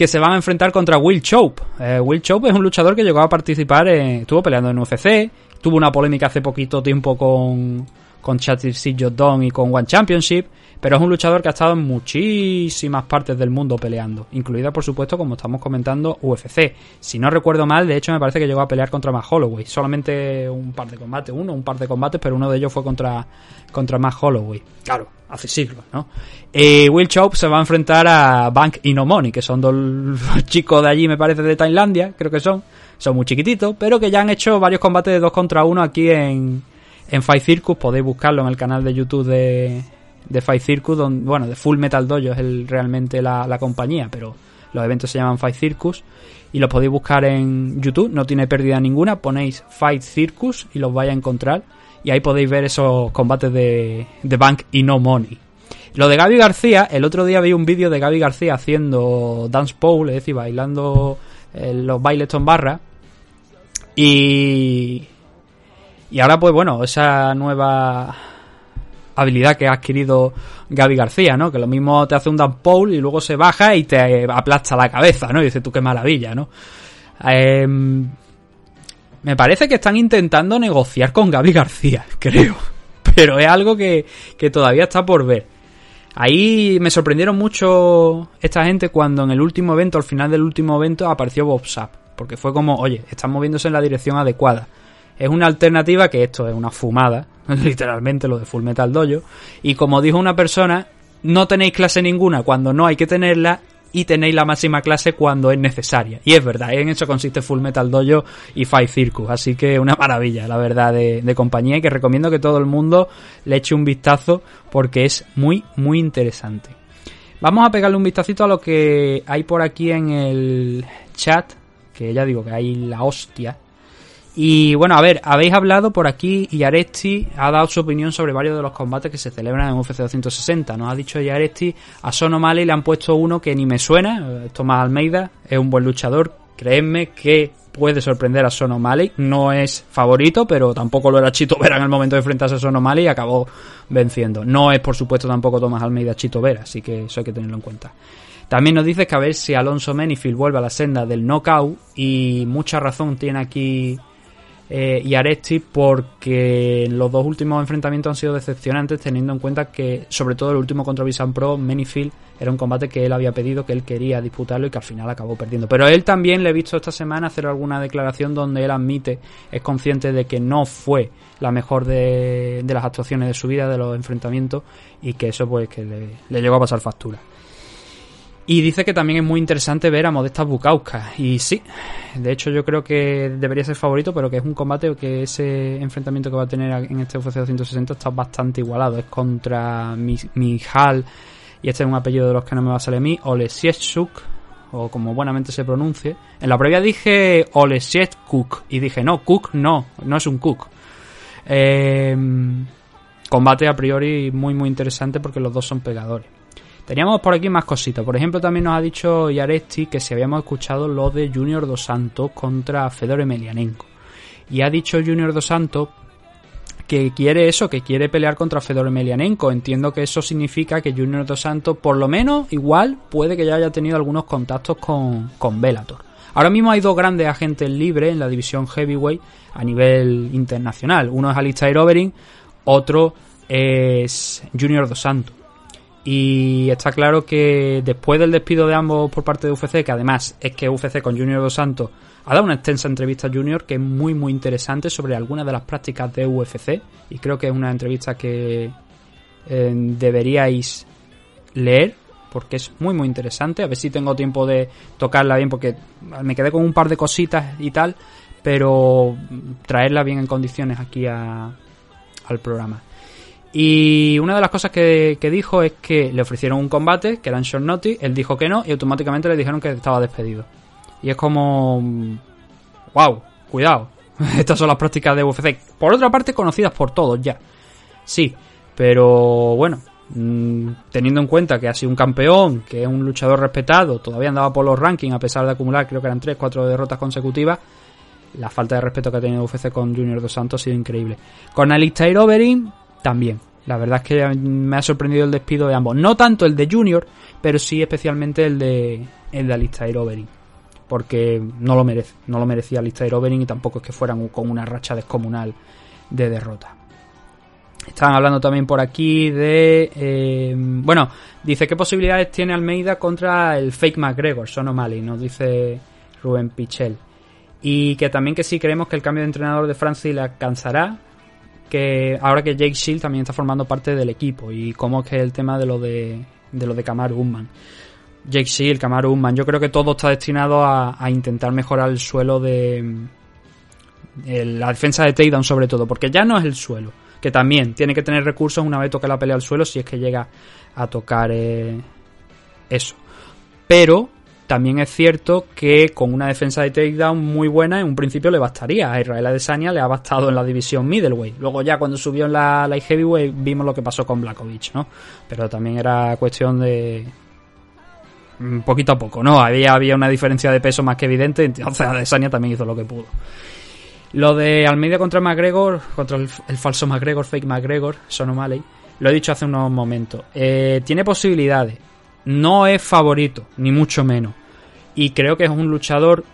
que se van a enfrentar contra Will Chope. Eh, Will Chope es un luchador que llegó a participar, en- estuvo peleando en UFC, tuvo una polémica hace poquito tiempo con, con Chatty Jordan y con One Championship, pero es un luchador que ha estado en muchísimas partes del mundo peleando, incluida por supuesto, como estamos comentando, UFC. Si no recuerdo mal, de hecho me parece que llegó a pelear contra Matt Holloway, solamente un par de combates, uno, un par de combates, pero uno de ellos fue contra, contra Matt Holloway. Claro, hace siglos, ¿no? Eh, Will Chope se va a enfrentar a Bank y No Money, que son dos chicos de allí, me parece, de Tailandia, creo que son. Son muy chiquititos, pero que ya han hecho varios combates de dos contra uno aquí en, en Fight Circus. Podéis buscarlo en el canal de YouTube de, de Fight Circus, donde, bueno, de Full Metal Dojo es el, realmente la, la compañía, pero los eventos se llaman Fight Circus y los podéis buscar en YouTube, no tiene pérdida ninguna, ponéis Fight Circus y los vais a encontrar y ahí podéis ver esos combates de, de Bank y No Money. Lo de Gaby García, el otro día vi un vídeo de Gaby García haciendo dance pole, es decir, bailando eh, los bailes ton barra y y ahora pues bueno, esa nueva habilidad que ha adquirido Gaby García, ¿no? Que lo mismo te hace un pole y luego se baja y te aplasta la cabeza, ¿no? Y dices tú qué maravilla, ¿no? Em, me parece que están intentando negociar con Gaby García, creo. Pero es algo que, que todavía está por ver. Ahí me sorprendieron mucho esta gente cuando en el último evento, al final del último evento, apareció Bob Sapp. Porque fue como, oye, están moviéndose en la dirección adecuada. Es una alternativa que esto es una fumada, literalmente lo de Full Metal Dojo. Y como dijo una persona, no tenéis clase ninguna cuando no hay que tenerla y tenéis la máxima clase cuando es necesaria. Y es verdad, en eso consiste Full Metal Dojo y Fight Circus. Así que una maravilla, la verdad, de, de compañía y que recomiendo que todo el mundo le eche un vistazo porque es muy, muy interesante. Vamos a pegarle un vistacito a lo que hay por aquí en el chat, que ya digo que hay la hostia. Y bueno, a ver, habéis hablado por aquí y Aresti ha dado su opinión sobre varios de los combates que se celebran en UFC 260. Nos ha dicho Yaresti, a Son O'Malley le han puesto uno que ni me suena, Tomás Almeida, es un buen luchador, creedme que puede sorprender a Son O'Malley, no es favorito, pero tampoco lo era Chito Vera en el momento de enfrentarse a Son O'Malley y acabó venciendo. No es por supuesto tampoco Tomás Almeida Chito Vera, así que eso hay que tenerlo en cuenta. También nos dice que a ver si Alonso Menifield vuelve a la senda del knockout y mucha razón tiene aquí eh, y Aresti porque los dos últimos enfrentamientos han sido decepcionantes teniendo en cuenta que sobre todo el último contra Visan Pro Menifield era un combate que él había pedido que él quería disputarlo y que al final acabó perdiendo. Pero él también le he visto esta semana hacer alguna declaración donde él admite es consciente de que no fue la mejor de, de las actuaciones de su vida de los enfrentamientos y que eso pues que le, le llegó a pasar factura y dice que también es muy interesante ver a Modestas Bukauskas. Y sí, de hecho yo creo que debería ser favorito, pero que es un combate que ese enfrentamiento que va a tener en este UFC 260 está bastante igualado. Es contra Mi- Mijal, y este es un apellido de los que no me va a salir a mí, Olesiechuk, o como buenamente se pronuncie. En la previa dije Olesiechuk, y dije no, Cook no, no es un Cook. Eh, combate a priori muy muy interesante porque los dos son pegadores. Teníamos por aquí más cositas. Por ejemplo, también nos ha dicho Yaresti que si habíamos escuchado lo de Junior Dos Santos contra Fedor Emelianenko. Y ha dicho Junior Dos Santos que quiere eso, que quiere pelear contra Fedor Emelianenko. Entiendo que eso significa que Junior Dos Santos, por lo menos, igual, puede que ya haya tenido algunos contactos con, con. Ahora mismo hay dos grandes agentes libres en la división heavyweight a nivel internacional. Uno es Alistair Overeem, otro es Junior Dos Santos. Y está claro que después del despido de ambos por parte de UFC, que además es que UFC con Junior Dos Santos ha dado una extensa entrevista a Junior que es muy muy interesante sobre algunas de las prácticas de UFC y creo que es una entrevista que eh, deberíais leer porque es muy muy interesante. A ver si tengo tiempo de tocarla bien porque me quedé con un par de cositas y tal, pero traerla bien en condiciones aquí al programa. Y una de las cosas que, que dijo es que le ofrecieron un combate, que era en short notice, él dijo que no y automáticamente le dijeron que estaba despedido. Y es como... ¡Wow! Cuidado. Estas son las prácticas de UFC. Por otra parte, conocidas por todos ya. Sí, pero bueno, mm, teniendo en cuenta que ha sido un campeón, que es un luchador respetado, todavía andaba por los rankings a pesar de acumular, creo que eran 3, 4 derrotas consecutivas. La falta de respeto que ha tenido UFC con Junior Dos Santos ha sido increíble. Con Alistair Overeem, también. La verdad es que me ha sorprendido el despido de ambos. No tanto el de Junior, pero sí especialmente el de, el de Alistair Overeem. Porque no lo merece. No lo merecía Alistair Overeem y tampoco es que fueran con una racha descomunal de derrota. Estaban hablando también por aquí de... eh, bueno, dice qué posibilidades tiene Almeida contra el fake McGregor, Son O'Malley, nos dice Rubén Pichel. Y que también que sí creemos que el cambio de entrenador de Francia le alcanzará. Que ahora que Jake Shield también está formando parte del equipo. Y cómo es que el tema de lo de, de lo de Kamaru Usman. Jake Shield, Kamaru Usman. Yo creo que todo está destinado a, intentar mejorar el suelo de... de la defensa de takedown sobre todo. Porque ya no es el suelo. Que también tiene que tener recursos una vez toque la pelea al suelo si es que llega a tocar eh, eso. Pero también es cierto que con una defensa de takedown muy buena en un principio le bastaría. A Israel Adesanya le ha bastado en la división middleweight. Luego ya cuando subió en la light heavyweight vimos lo que pasó con Blakovic, ¿no? Pero también era cuestión de mm, poquito a poco, ¿no? Había, había una diferencia de peso más que evidente, entonces Adesanya también hizo lo que pudo. Lo de Almeida contra McGregor, contra el, falso McGregor, fake McGregor, Son O'Malley, lo he dicho hace unos momentos. Eh, tiene posibilidades. No es favorito, ni mucho menos. Y creo que es un luchador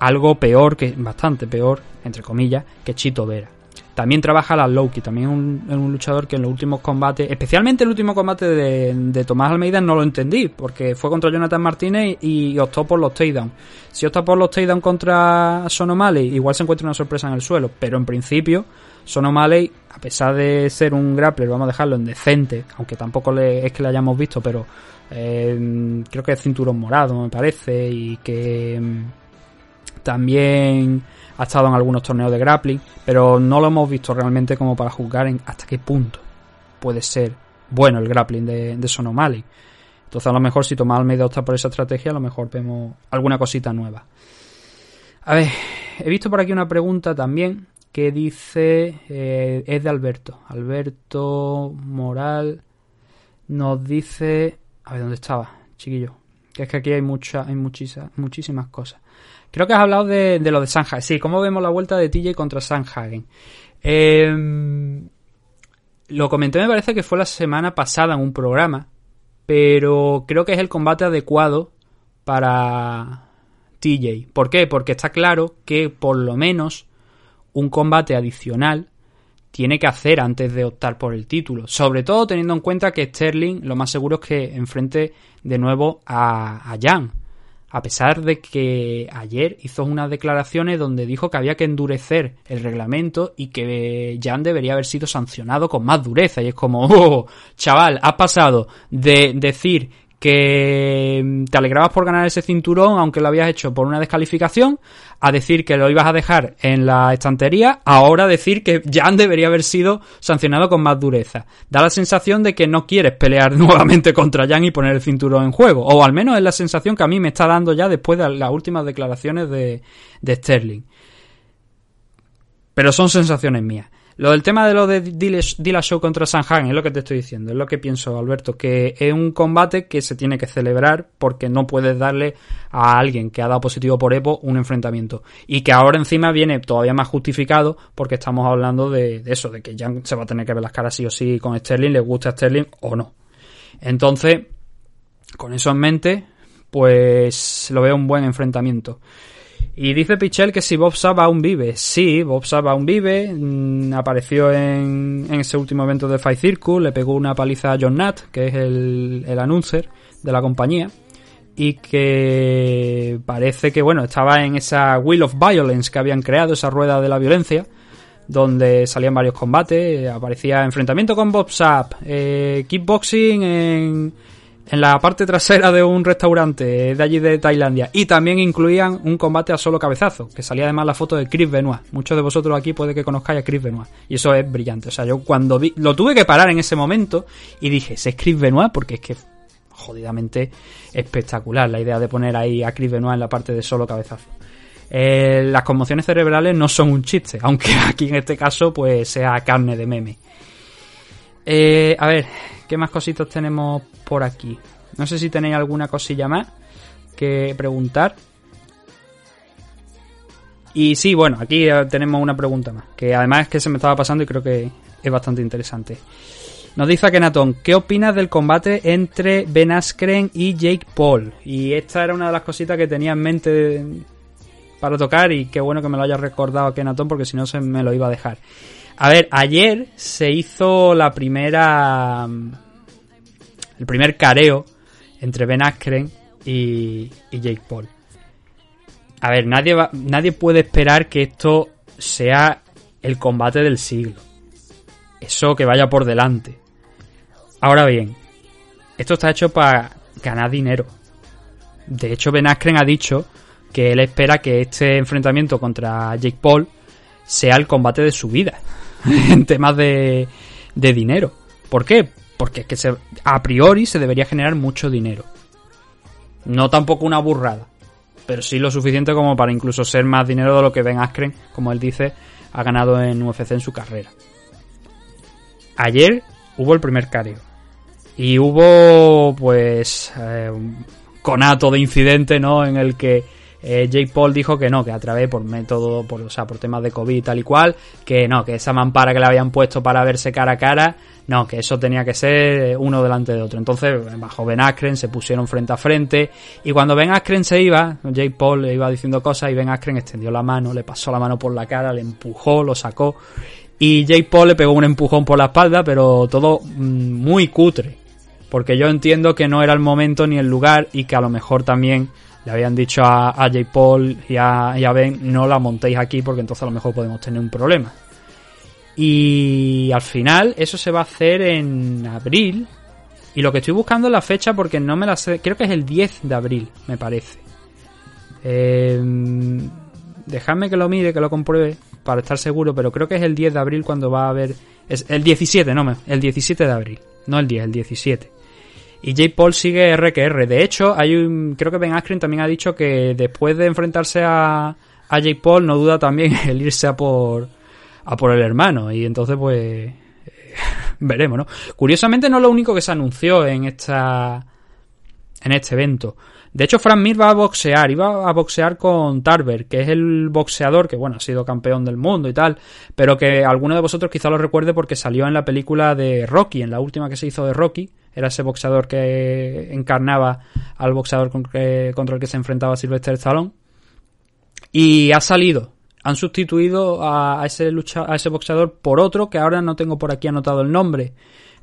algo peor, que bastante peor, entre comillas, que Chito Vera. También trabaja la Loki, también es un, un luchador que en los últimos combates, especialmente el último combate de, de Tomás Almeida, no lo entendí, porque fue contra Jonathan Martínez y, optó por los takedowns. Si opta por los takedowns contra Son O'Malley, igual se encuentra una sorpresa en el suelo, pero en principio, Son O'Malley, a pesar de ser un grappler, vamos a dejarlo en decente, aunque tampoco le, es que le hayamos visto, pero eh, creo que es cinturón morado, me parece, y que mm, también ha estado en algunos torneos de grappling, pero no lo hemos visto realmente como para juzgar en hasta qué punto puede ser bueno el grappling de, de Son O'Malley. Entonces a lo mejor si Tomás Almeida opta por esa estrategia, a lo mejor vemos alguna cosita nueva. A ver, he visto por aquí una pregunta también que dice, eh, es de Alberto. Alberto Moral nos dice, a ver dónde estaba, chiquillo. Que es que aquí hay mucha, hay muchísimas, muchísimas cosas. Creo que has hablado de, de lo de Sanhagen. Sí, ¿cómo vemos la vuelta de TJ contra Sanhagen? Eh, lo comenté, me parece que fue la semana pasada en un programa. Pero creo que es el combate adecuado para TJ. ¿Por qué? Porque está claro que por lo menos un combate adicional tiene que hacer antes de optar por el título. Sobre todo teniendo en cuenta que Sterling lo más seguro es que enfrente de nuevo a, a Jan. A pesar de que ayer hizo unas declaraciones donde dijo que había que endurecer el reglamento y que Jan debería haber sido sancionado con más dureza. Y es como, oh, chaval, has pasado de decir que te alegrabas por ganar ese cinturón aunque lo habías hecho por una descalificación, a decir que lo ibas a dejar en la estantería, ahora decir que Jan debería haber sido sancionado con más dureza. Da la sensación de que no quieres pelear nuevamente contra Jan y poner el cinturón en juego, o al menos es la sensación que a mí me está dando ya después de las últimas declaraciones de, de Sterling. Pero son sensaciones mías. Lo del tema de lo de Dila Show contra Sanhagen es lo que te estoy diciendo, es lo que pienso, Alberto, que es un combate que se tiene que celebrar porque no puedes darle a alguien que ha dado positivo por EPO un enfrentamiento. Y que ahora encima viene todavía más justificado porque estamos hablando de, eso, de que Jan se va a tener que ver las caras sí o sí con Sterling, le gusta Sterling o no. Entonces, con eso en mente, pues lo veo un buen enfrentamiento. Y dice Pichel que si Bob Sapp aún vive. Sí, Bob Sapp aún vive. Mm, apareció en, en, ese último evento de Fight Circus. Le pegó una paliza a John Nat, que es el, el announcer de la compañía. Y que parece que, bueno, estaba en esa Wheel of Violence que habían creado, esa rueda de la violencia. Donde salían varios combates. Aparecía enfrentamiento con Bob Sapp. Eh, kickboxing en en la parte trasera de un restaurante de allí de Tailandia y también incluían un combate a solo cabezazo, que salía además la foto de Chris Benoit. Muchos de vosotros aquí puede que conozcáis a Chris Benoit y eso es brillante. O sea, yo cuando vi, lo tuve que parar en ese momento y dije, ¿es Chris Benoit? Porque es que jodidamente espectacular la idea de poner ahí a Chris Benoit en la parte de solo cabezazo. eh, las conmociones cerebrales no son un chiste, aunque aquí en este caso pues sea carne de meme. Eh, a ver, ¿qué más cositas tenemos por aquí? No sé si tenéis alguna cosilla más que preguntar. Y sí, bueno, aquí tenemos una pregunta más, que además es que se me estaba pasando y creo que es bastante interesante. Nos dice Akenatón, ¿qué opinas del combate entre Ben Askren y Jake Paul? Y esta era una de las cositas que tenía en mente para tocar y qué bueno que me lo haya recordado Akenatón porque si no se me lo iba a dejar. A ver, ayer se hizo la primera... el primer careo entre Ben Askren y, y Jake Paul. A ver, nadie, va- nadie puede esperar que esto sea el combate del siglo. Eso que vaya por delante. Ahora bien, esto está hecho para ganar dinero. De hecho, Ben Askren ha dicho que él espera que este enfrentamiento contra Jake Paul sea el combate de su vida. en temas de, de dinero. ¿Por qué? Porque es que a priori se debería generar mucho dinero. No tampoco una burrada. Pero sí lo suficiente como para incluso ser más dinero de lo que Ben Askren, como él dice, ha ganado en UFC en su carrera. Ayer hubo el primer careo. Y hubo, pues, eh, un conato de incidente, ¿no? En el que eh, Jake Paul dijo que no, que a través por método, por, o sea, por temas de COVID tal y cual, que no, que esa mampara que le habían puesto para verse cara a cara, no, que eso tenía que ser uno delante de otro. Entonces, bajo Ben Askren se pusieron frente a frente. Y cuando Ben Askren se iba, Jake Paul le iba diciendo cosas y Ben Askren extendió la mano, le pasó la mano por la cara, le empujó, lo sacó. Y Jake Paul le pegó un empujón por la espalda, pero todo mm, muy cutre. Porque yo entiendo que no era el momento ni el lugar y que a lo mejor también le habían dicho a, a Jake Paul y a, Ben no la montéis aquí porque entonces a lo mejor podemos tener un problema. Y al final eso se va a hacer en abril. Y lo que estoy buscando es la fecha porque no me la sé. Creo que es el 10 de abril, me parece. Eh, dejadme que lo mire, que lo compruebe para estar seguro, pero creo que es el 10 de abril cuando va a haber... Es el 17, no, el 17 de abril. No el 10, el 17. Y Jake Paul sigue R que R. De hecho, hay un, creo que Ben Askren también ha dicho que después de enfrentarse a, a Jake Paul, no duda también el irse a por, a por el hermano. Y entonces, pues, veremos, ¿no? Curiosamente, no es lo único que se anunció en esta, en este evento. De hecho, Frank Mir va a boxear, iba a boxear con Tarver, que es el boxeador que, bueno, ha sido campeón del mundo y tal, pero que alguno de vosotros quizá lo recuerde porque salió en la película de Rocky, en la última que se hizo de Rocky, era ese boxeador que encarnaba al boxeador con contra el que se enfrentaba Sylvester Stallone. Y ha salido. Han sustituido a, ese a ese boxeador por otro que ahora no tengo por aquí anotado el nombre.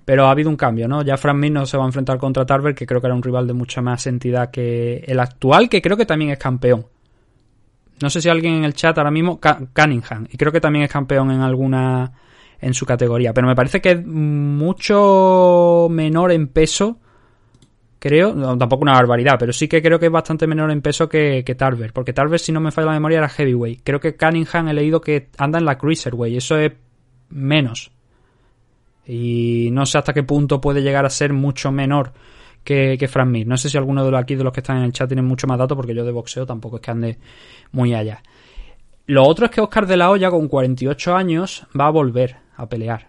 Pero ha habido un cambio, ¿no? Ya Frank Mir no se va a enfrentar contra Tarver, que creo que era un rival de mucha más entidad que el actual, que creo que también es campeón. No sé si alguien en el chat ahora mismo, Cunningham, y creo que también es campeón en alguna en su categoría, pero me parece que es mucho menor en peso, creo, tampoco una barbaridad, pero sí que creo que es bastante menor en peso que, que Tarver, porque Tarver, si no me falla la memoria, era heavyweight. Creo que Cunningham he leído que anda en la cruiserweight, eso es menos. Y no sé hasta qué punto puede llegar a ser mucho menor que, que Frank Mir. No sé si alguno de los aquí de los que están en el chat tienen mucho más datos, porque yo de boxeo tampoco es que ande muy allá. Lo otro es que Oscar de la Hoya, con 48 años, va a volver a pelear.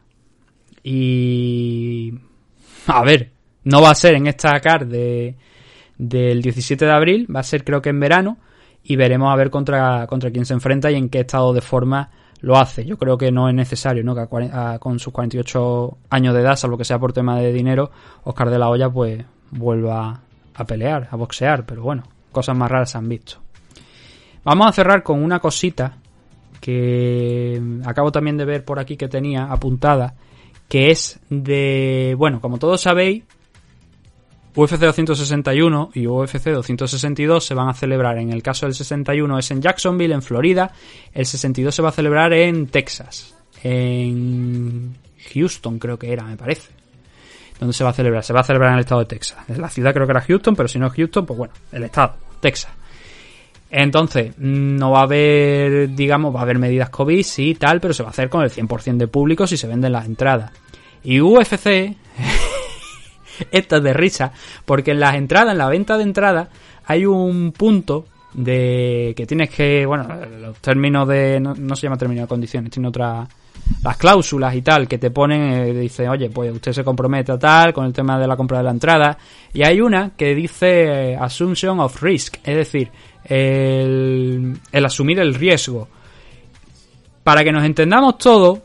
Y. A ver, no va a ser en esta CAR de, del 17 de abril, va a ser creo que en verano. Y veremos a ver contra, contra quién se enfrenta y en qué estado de forma lo hace. Yo creo que no es necesario, ¿no? Que con sus 48 años de edad, salvo que sea por tema de dinero, Oscar de la Hoya pues vuelva a pelear, a boxear. Pero bueno, cosas más raras se han visto. Vamos a cerrar con una cosita que acabo también de ver por aquí que tenía apuntada, que es de, bueno, como todos sabéis, UFC 261 y UFC 262 se van a celebrar. En el caso del 61 es en Jacksonville, en Florida. El 62 se va a celebrar en Texas. En Houston creo que era, me parece. ¿Dónde se va a celebrar? Se va a celebrar en el estado de Texas. La ciudad creo que era Houston, pero si no es Houston, pues bueno, el estado, Texas. Entonces, no va a haber, digamos, va a haber medidas COVID, sí, tal, pero se va a hacer con el 100% de público si se venden las entradas. Y UFC, esta es de risa, porque en las entradas, en la venta de entradas, hay un punto de que tienes que, bueno, los términos de, no, se llama término de condiciones, tiene otra, las cláusulas y tal que te ponen, eh, dice, oye, pues usted se compromete a tal con el tema de la compra de la entrada. Y hay una que dice Assumption of Risk, es decir, el, asumir el riesgo. Para que nos entendamos todo,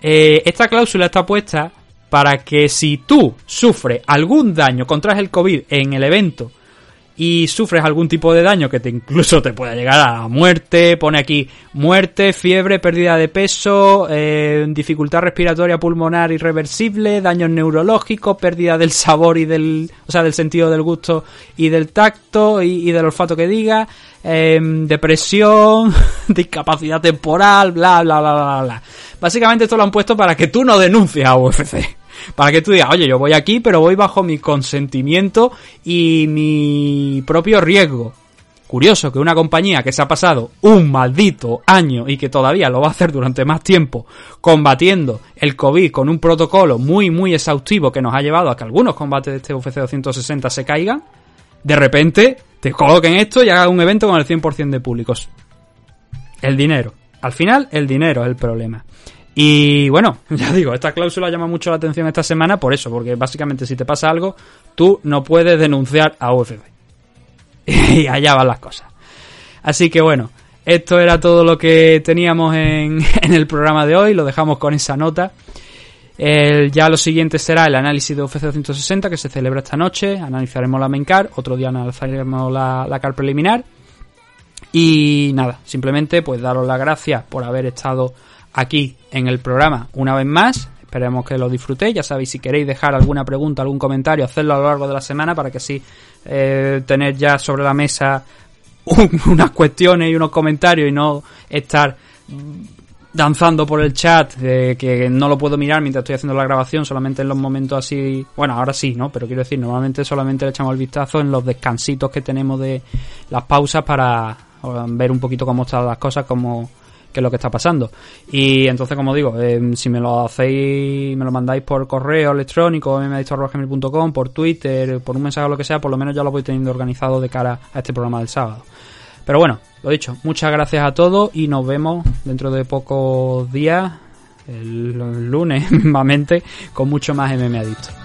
eh, esta cláusula está puesta para que si tú sufres algún daño, contraes el COVID en el evento y sufres algún tipo de daño que te incluso te pueda llegar a muerte, pone aquí muerte, fiebre, pérdida de peso, eh, dificultad respiratoria pulmonar irreversible, daños neurológicos, pérdida del sabor y del, o sea, del sentido del gusto y del tacto y, del olfato que diga, eh, depresión, discapacidad temporal, bla, bla, bla, bla, bla. Básicamente esto lo han puesto para que tú no denuncies a UFC. Para que tú digas, oye, yo voy aquí, pero voy bajo mi consentimiento y mi propio riesgo. Curioso que una compañía que se ha pasado un maldito año y que todavía lo va a hacer durante más tiempo combatiendo el COVID con un protocolo muy, muy exhaustivo que nos ha llevado a que algunos combates de este UFC 260 se caigan, de repente te coloquen esto y hagan un evento con el 100% de públicos. El dinero. Al final, el dinero es el problema. Y bueno, ya digo, esta cláusula llama mucho la atención esta semana por eso, porque básicamente si te pasa algo, tú no puedes denunciar a UFC. Y allá van las cosas. Así que bueno, esto era todo lo que teníamos en, el programa de hoy, lo dejamos con esa nota. Ya lo siguiente será el análisis de UFC 260 que se celebra esta noche. Analizaremos la main card, otro día analizaremos la, la card preliminar. Y nada, simplemente pues daros las gracias por haber estado aquí en el programa una vez más. Esperemos que lo disfrutéis. Ya sabéis, si queréis dejar alguna pregunta, algún comentario, hacerlo a lo largo de la semana para que así eh, tener ya sobre la mesa un- unas cuestiones y unos comentarios y no estar danzando por el chat, que no lo puedo mirar mientras estoy haciendo la grabación, solamente en los momentos así, bueno, ahora sí, ¿no? Pero quiero decir, normalmente solamente le echamos el vistazo en los descansitos que tenemos de las pausas para eh, ver un poquito cómo están las cosas, cómo qué es lo que está pasando. Y entonces, como digo, eh, si me lo hacéis, me lo mandáis por correo electrónico, mmadictor.com, por Twitter, por un mensaje o lo que sea, por lo menos ya lo voy teniendo organizado de cara a este programa del sábado. Pero bueno, lo dicho, muchas gracias a todos y nos vemos dentro de pocos días, el lunes mismamente, con mucho más MMA Adicto.